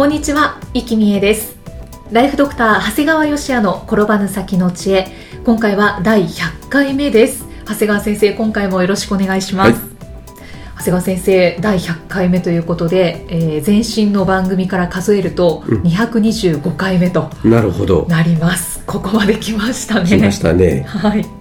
こんにちは、生きみえです。ライフドクター長谷川芳也の転ばぬ先の知恵。今回は第100回目です。長谷川先生今回もよろしくお願いします、はい。長谷川先生第100回目ということで、えー、前身の番組から数えるとうん。225回目となるほど。なります、ここまで来ましたね。来ましたね。はい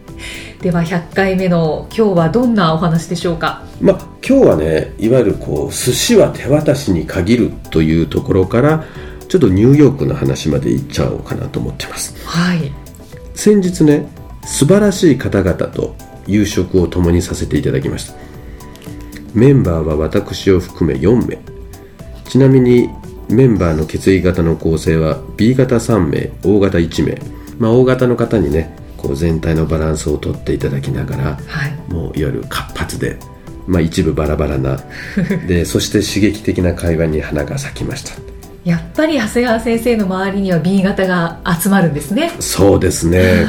では100回目の今日はどんなお話でしょうか？まあ今日はね、いわゆるこう寿司は手渡しに限るというところから、ちょっとニューヨークの話まで行っちゃおうかなと思ってます。はい先日ね、素晴らしい方々と夕食を共にさせていただきました。メンバーは私を含め4名。ちなみにメンバーの血液型の構成は B 型3名、O 型1名。まあ O 型の方にね、こう全体のバランスをとっていただきながら、はい。もういわゆる活発で、まあ、一部バラバラな でそして刺激的な会話に花が咲きました。やっぱり長谷川先生の周りには B 型が集まるんですね。そうですね。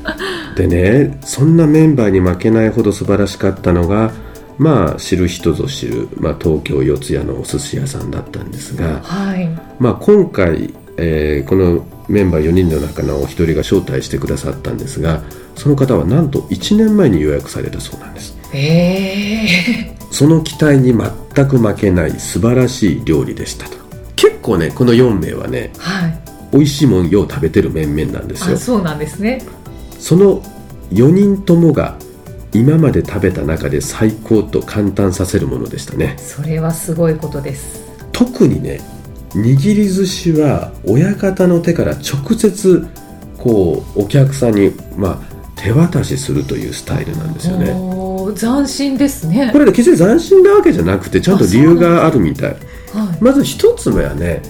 でねそんなメンバーに負けないほど素晴らしかったのがまあ知る人ぞ知る、まあ、東京四谷のお寿司屋さんだったんですが、はい。まあ、今回、えーこのメンバー4人の中のお一人が招待してくださったんですがその方はなんと1年前に予約されたそうなんです。ええその期待に全く負けない素晴らしい料理でしたと。結構ねこの4名はねはい。美味しいもんよう食べてる面々なんですよ。あそうなんですね。その4人ともが今まで食べた中で最高と感嘆させるものでしたね。それはすごいことです。特にね握り寿司は親方の手から直接こうお客さんに、まあ、手渡しするというスタイルなんですよね。斬新ですね。これで決して斬新なわけじゃなくてちゃんと理由があるみたい。はい。まず一つ目はね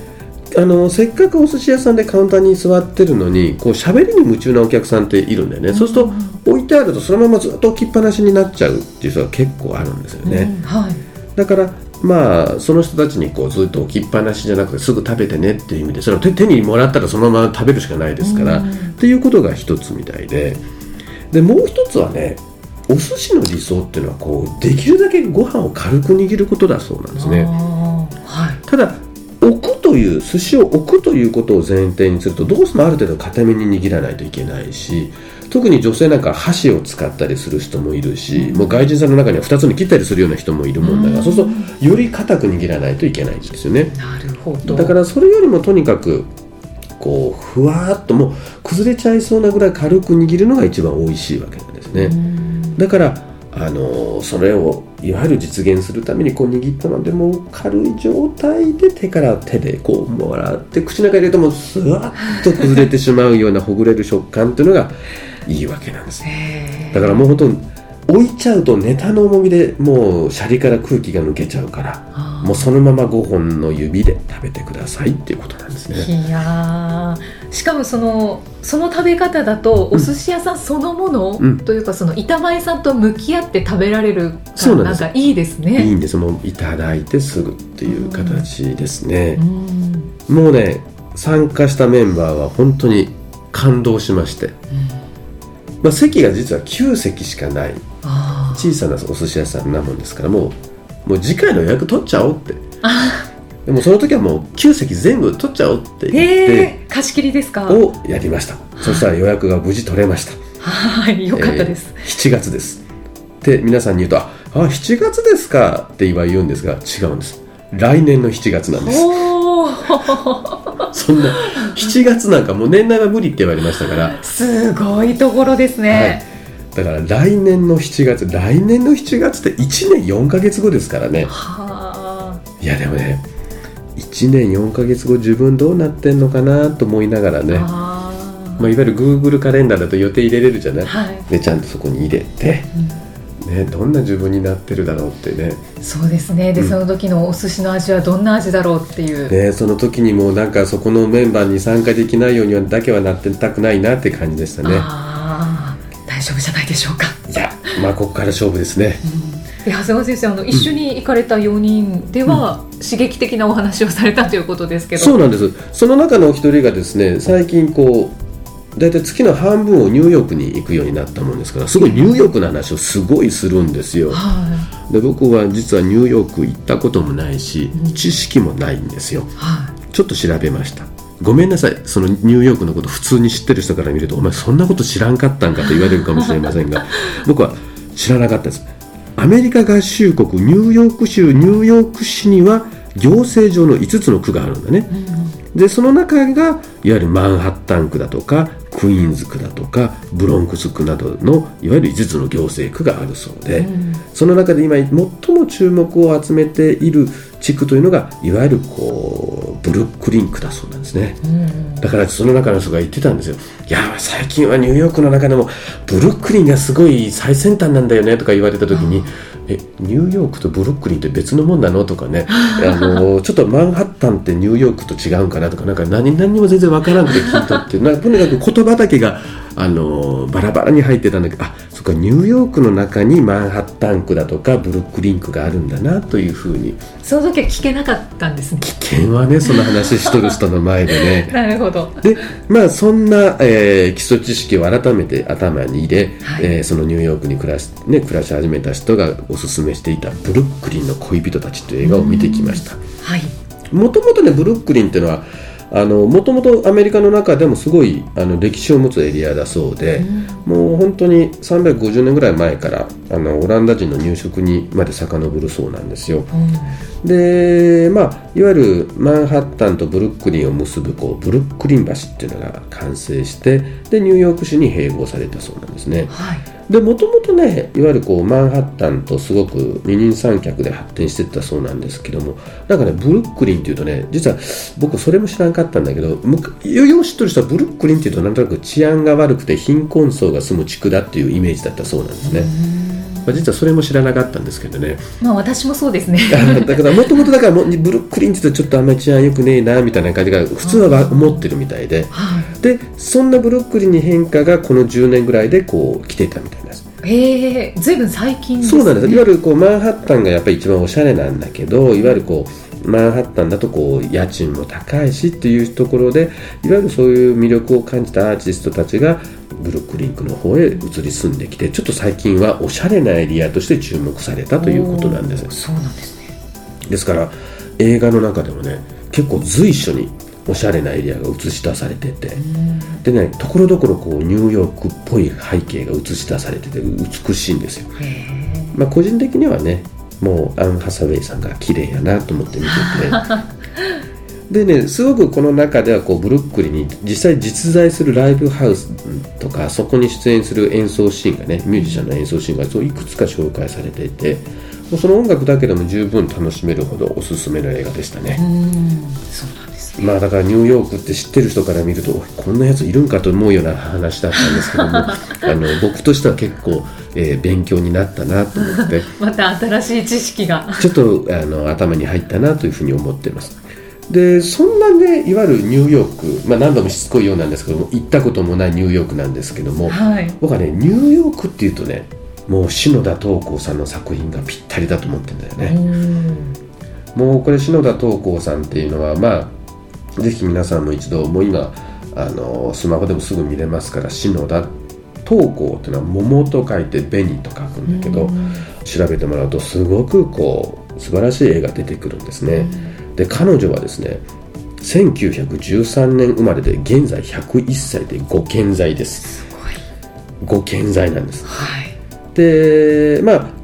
あのせっかくお寿司屋さんでカウンターに座ってるのにこう喋りに夢中なお客さんっているんだよね、そうすると置いてあるとそのままずっと置きっぱなしになっちゃうっていう人が結構あるんですよね、うんはい。だからまあその人たちにこうずっと置きっぱなしじゃなくてすぐ食べてねっていう意味でそれを手手にもらったらそのまま食べるしかないですから、うんっていうことが一つみたいででもう一つはねお寿司の理想っていうのはこうできるだけご飯を軽く握ることだそうなんですね。はいただ置くという寿司を置くということを前提にするとどうしてもある程度固めに握らないといけないし特に女性なんか箸を使ったりする人もいるし、もう外人さんの中には2つに切ったりするような人もいるもんだから、そうするとより硬く握らないといけないんですよね。なるほど。だからそれよりもとにかくこうふわーっともう崩れちゃいそうなぐらい軽く握るのが一番美味しいわけなんですね、うん。だからあのそれをいわゆる実現するためにこう握ったのでもう軽い状態で手から手でこうもらって口の中に入れるともうスワッと崩れてしまうようなほぐれる食感っていうのがいいわけなんです。だからもう本当に置いちゃうとネタの重みでもうシャリから空気が抜けちゃうからもうそのまま5本の指で食べてくださいっていうことなんですね。いやー。しかもそのその食べ方だとお寿司屋さんそのもの、うん。というかその板前さんと向き合って食べられるかそうなんです。らなんかいいですいいね。んです。もういただいてすぐっていう形ですね、うん。もうね参加したメンバーは本当に感動しまして、まあ、席が実は9席しかない。小さなお寿司屋さんなもんですからもうもう次回の予約取っちゃおうって。でもその時はもう9席全部取っちゃおうって言って貸し切りですか？をやりました。そしたら予約が無事取れました。はいよかったです。えー7月です。で皆さんに言うと「ああ7月ですか」って言わ言うんですが違うんです。来年の7月なんですそんな7月なんかもう年内は無理って言われましたから。すごいところですね。だから来年の7月来年の7月って1年4ヶ月後ですからね。はあ。いやでもね1年4ヶ月後自分どうなってんのかなと思いながらね。あまあ、いわゆる Google カレンダーだと予定入れれるじゃない、はい。でちゃんとそこに入れて、ね、どんな自分になってるだろうってね。そうですね。で、うん。その時のお寿司の味はどんな味だろうっていう、ねその時にもうなんかそこのメンバーに参加できないようにはだけはなってたくないなって感じでしたね。大丈夫じゃないでしょうか、いやまあここから勝負ですね。で長谷川先生あの一緒に行かれた4人では、刺激的なお話をされたということですけど。そうなんです。その中のお一人がですね最近こう大体月の半分をニューヨークに行くようになったもんですからすごいニューヨークの話をすごいするんですよ。はで僕は実はニューヨーク行ったこともないしうん知識もないんですよ。い。はちょっと調べました。ごめんなさい。そのニューヨークのこと普通に知ってる人から見るとお前そんなこと知らんかったんかと言われるかもしれませんが 僕は知らなかったです。アメリカ合衆国ニューヨーク州ニューヨーク市には行政上の5つの区があるんだね。うんでその中がいわゆるマンハッタン区だとかクイーンズ区だとかブロンクス区などのいわゆる5つの行政区があるそうで、うん。その中で今最も注目を集めている地区というのがいわゆるこうブルックリン区だそうなんですね。うん。だからその中の人が言ってたんですよ。いや最近はニューヨークの中でもブルックリンがすごい最先端なんだよねとか言われた時にえニューヨークとブルックリンって別のもんなの？とかね。あのちょっとマンハッタンってニューヨークと違うんかな？とかなんか何何にも全然わからなくて聞いたっていう。なんかとにかく言葉だけがあのバラバラに入ってたんだけどあそっかニューヨークの中にマンハッタン区だとかブルックリン区があるんだなというふうに。その時は聞けなかったんですね。危険はねその話しとる人の前でね。なるほど。でまあそんな、えー基礎知識を改めて頭に入れ、はい。えーそのニューヨークに暮らし,、ね、暮らし始めた人がおすすめしていた「ブルックリンの恋人たち」という映画を見てきました。はい。もともとねブルックリンっていうのはもともとアメリカの中でもすごいあの歴史を持つエリアだそうで、もう本当に350年ぐらい前からあのオランダ人の入植にまで遡るそうなんですよ。うん。でまあいわゆるマンハッタンとブルックリンを結ぶこうブルックリン橋っていうのが完成してでニューヨーク市に併合されたそうなんですね。はいでもともとねいわゆるこうマンハッタンとすごく二人三脚で発展していったそうなんですけどもなんかねブルックリンっていうとね実は僕それも知らんかったんだけどよよう知ってる人はブルックリンっていうとなんとなく治安が悪くて貧困層が住む地区だっていうイメージだったそうなんですね、まあ、実はそれも知らなかったんですけどね。まあ私もそうですね。あ だからもともとだからブルックリンって言うとちょっとあんまり治安良くねえなみたいな感じが普通は思ってるみたいで。はい。でそんなブルックリンに変化がこの10年ぐらいでこう来てたみたいへえずいぶん最近ね。そうなんです。いわゆるこうマンハッタンがやっぱり一番おしゃれなんだけどいわゆるこうマンハッタンだとこう家賃も高いしっていうところでいわゆるそういう魅力を感じたアーティストたちがブルックリンクの方へ移り住んできてちょっと最近はおしゃれなエリアとして注目されたということなんです。そうなんですね。ですから映画の中でもね結構随所におしゃれなエリアが映し出されてて。でねところどころこうニューヨークっぽい背景が映し出されてて美しいんですよ。まあ個人的にはねもうアン・ハサウェイさんが綺麗やなと思って見てて。でねすごくこの中ではこうブルックリンに実際実在するライブハウスとかそこに出演する演奏シーンがねミュージシャンの演奏シーンがそういくつか紹介されていてもうその音楽だけでも十分楽しめるほどおすすめの映画でしたね。うん。そうなんまあだからニューヨークって知ってる人から見るとこんなやついるんかと思うような話だったんですけども あの僕としては結構、えー勉強になったなと思って。また新しい知識が。ちょっとあの頭に入ったなというふうに思っています。でそんなねいわゆるニューヨーク、まあ、何度もしつこいようなんですけども行ったこともないニューヨークなんですけどもはい。僕はねニューヨークっていうとねもう篠田東光さんの作品がぴったりだと思ってるんだよね、うんもうこれ篠田東光さんっていうのはまあぜひ皆さんも一度もう今あのスマホでもすぐ見れますから篠田東光っていうのは桃と書いて紅と書くんだけど調べてもらうとすごくこう素晴らしい絵が出てくるんですね。で彼女はですね1913年生まれで現在101歳でご健在です。すごい。ご健在なんです。はい。でまあ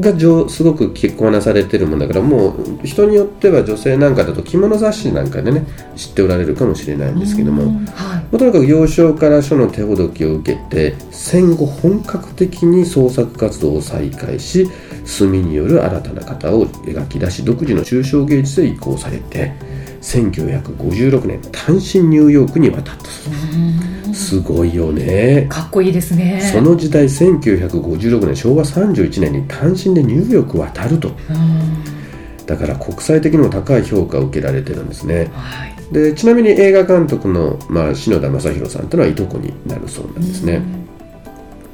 が上すごく着こなされてるもんだからもう人によっては女性なんかだと着物雑誌なんかでね知っておられるかもしれないんですけども、はい。あとにかく幼少から書の手ほどきを受けて戦後本格的に創作活動を再開し墨による新たな型を描き出し独自の抽象芸術へ移行されて1956年単身ニューヨークに渡ったそうすごいよね。かっこいいですね。その時代1956年昭和31年に単身でニューヨーク渡ると。だから国際的にも高い評価を受けられてるんですね、はい、でちなみに映画監督の、まあ、篠田正宏さんというのはいとこになるそうなんですね、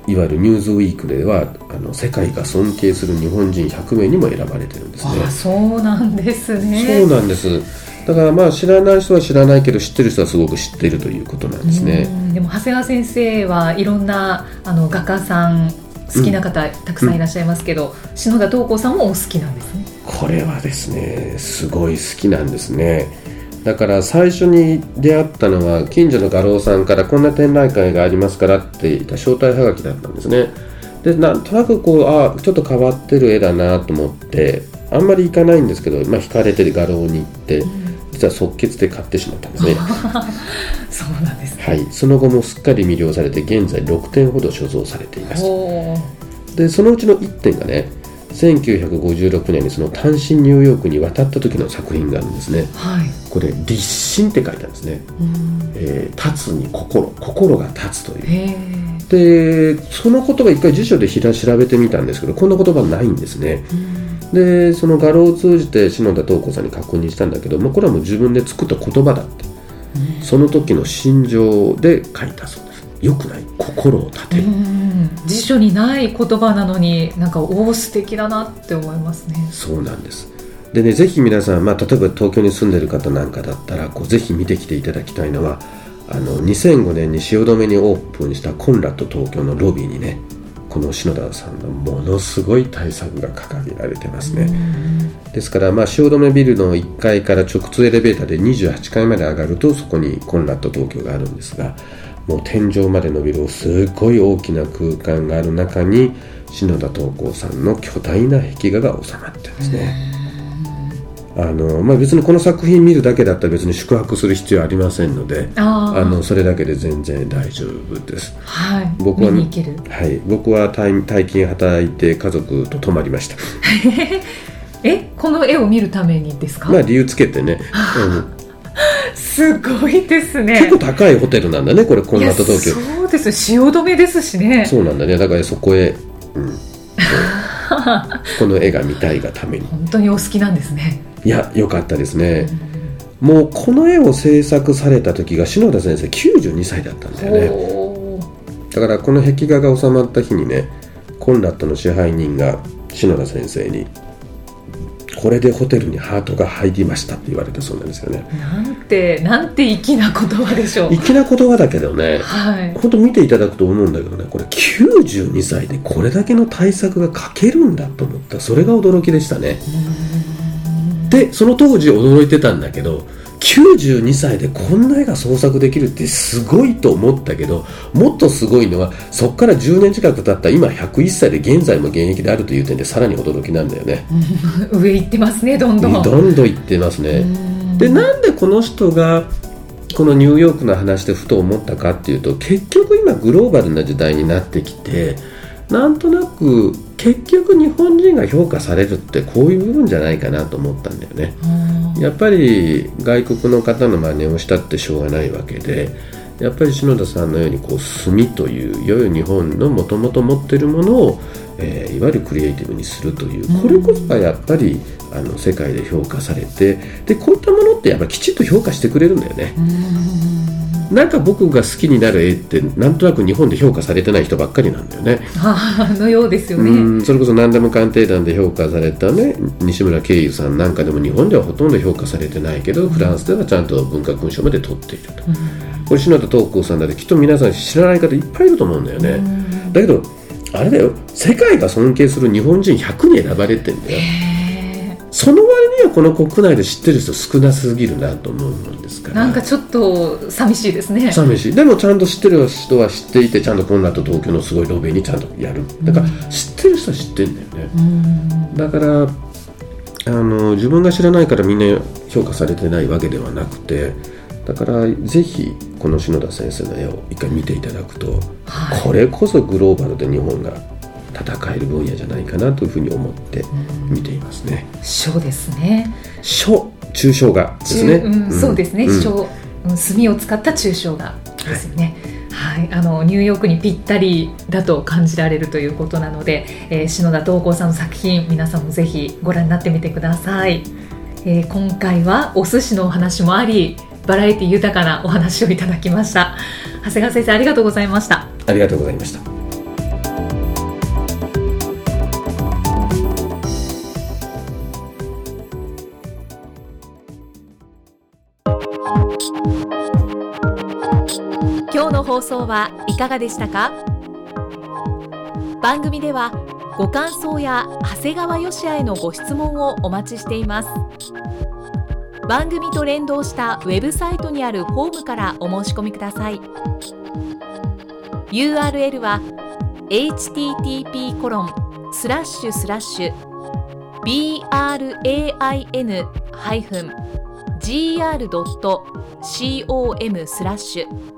いわゆる「ニューズウィーク」ではあの世界が尊敬する日本人100名にも選ばれてるんですね。あそうなんですね。そうなんですだからまあ知らない人は知らないけど知ってる人はすごく知っているということなんですね。でも長谷川先生はいろんなあの画家さん好きな方、うん、たくさんいらっしゃいますけど、うん、篠田東子さんもお好きなんですね。これはですねすごい好きなんですね。だから最初に出会ったのは近所の画廊さんからこんな展覧会がありますからって言った招待はがきだったんですね。でなんとなくこうあちょっと変わってる絵だなと思ってあんまり行かないんですけど、まあ、惹かれて画廊に行って、実は即決で買ってしまったんですね。そうなんです、ね、はい。その後もすっかり魅了されて現在6点ほど所蔵されています。でそのうちの1点がね1956年にその単身ニューヨークに渡った時の作品があるんですね、はい、これ「立身」って書いてあるんですね「えー、立つに心心が立つ」という。でその言葉一回辞書で調べてみたんですけどこんな言葉ないんですねでその画廊を通じて篠田東子さんに確認したんだけど、まあ、これはもう自分で作った言葉だって。その時の心情で書いたそうです。よくない。心を立てる。辞書にない言葉なのになんかおお素敵だなって思いますね。そうなんです。でねぜひ皆さん、まあ、例えば東京に住んでる方なんかだったらこうぜひ見てきていただきたいのはあの2005年に汐留にオープンしたコンラッド東京のロビーにねこの篠田さんのものすごい対策が掲げられてますねですから、まあ、汐留ビルの1階から直通エレベーターで28階まで上がるとそこにコンラッド東京があるんですがもう天井まで伸びるすごい大きな空間がある中に篠田東光さんの巨大な壁画が収まってるんですね。あのまあ、別にこの作品見るだけだったら別に宿泊する必要ありませんのであのそれだけで全然大丈夫です。はい、僕は、はい、僕は退勤働いて家族と泊まりました。えこの絵を見るためにですか、まあ、理由つけてね、うん。すごいですね。結構高いホテルなんだねこれこんな東京。そうです。汐留ですしね。そうなんだね。だからそこへ、うん、この絵が見たいがために。本当にお好きなんですねいやよかったですね、うん、もうこの絵を制作された時が篠田先生92歳だったんだよね。だからこの壁画が収まった日にねコンラッドの支配人が篠田先生にこれでホテルにハートが入りましたって言われたそうなんですよね。なんてなんて粋な言葉でしょう。粋な言葉だけどね、はい、本当見ていただくと思うんだけどねこれ92歳でこれだけの対策が書けるんだと思った。それが驚きでしたねでその当時驚いてたんだけど92歳でこんな絵が創作できるってすごいと思ったけどもっとすごいのはそこから10年近く経った今101歳で現在も現役であるという点でさらに驚きなんだよね。上行ってますねどんどん。どんどん行ってますね。でなんでこの人がこのニューヨークの話でふと思ったかっていうと結局今グローバルな時代になってきてなんとなく結局日本人が評価されるってこういう部分じゃないかなと思ったんだよね。やっぱり外国の方の真似をしたってしょうがないわけでやっぱり篠田さんのようにこう墨という良い日本のもともと持っているものを、えー、いわゆるクリエイティブにするというこれこそがやっぱりあの世界で評価されてでこういったものってやっぱきちっと評価してくれるんだよね。なんか僕が好きになる絵ってなんとなく日本で評価されてない人ばっかりなんだよね。あのようですよね。それこそ何でも鑑定団で評価されたね西村慶友さんなんかでも日本ではほとんど評価されてないけど、フランスではちゃんと文化勲章まで取っていると。うん、これ篠田東光さんだってきっと皆さん知らない方いっぱいいると思うんだよね。だけどあれだよ世界が尊敬する日本人100に選ばれてんだよ。その割にはこの国内で知ってる人少なすぎるなと思うんですから。なんかちょっと寂しいですね。寂しい。でもちゃんと知ってる人は知っていてちゃんとこの後東京のすごいロビーにちゃんとやる。だから知ってる人は知ってんだよね。だからあの自分が知らないからみんな評価されてないわけではなくてだからぜひこの篠田先生の絵を一回見ていただくと、はい、これこそグローバルで日本が戦える分野じゃないかなというふうに思って見ていますね。書ですね。書抽象画ですね。うん、そうですね。書、うん、墨を使った抽象画ですよね。はい、はい、あのニューヨークにぴったりだと感じられるということなので、えー、篠田東光さんの作品皆さんもぜひご覧になってみてください。えー、今回はお寿司のお話もありバラエティ豊かなお話をいただきました長谷川先生ありがとうございましたありがとうございました送はいかがでしたか？番組ではご感想や長谷川よしへのご質問をお待ちしています。番組と連動したウェブサイトにあるホームからお申し込みください。URL は http コロンスラッシュスラッシュ brain-gr.com スラッシュ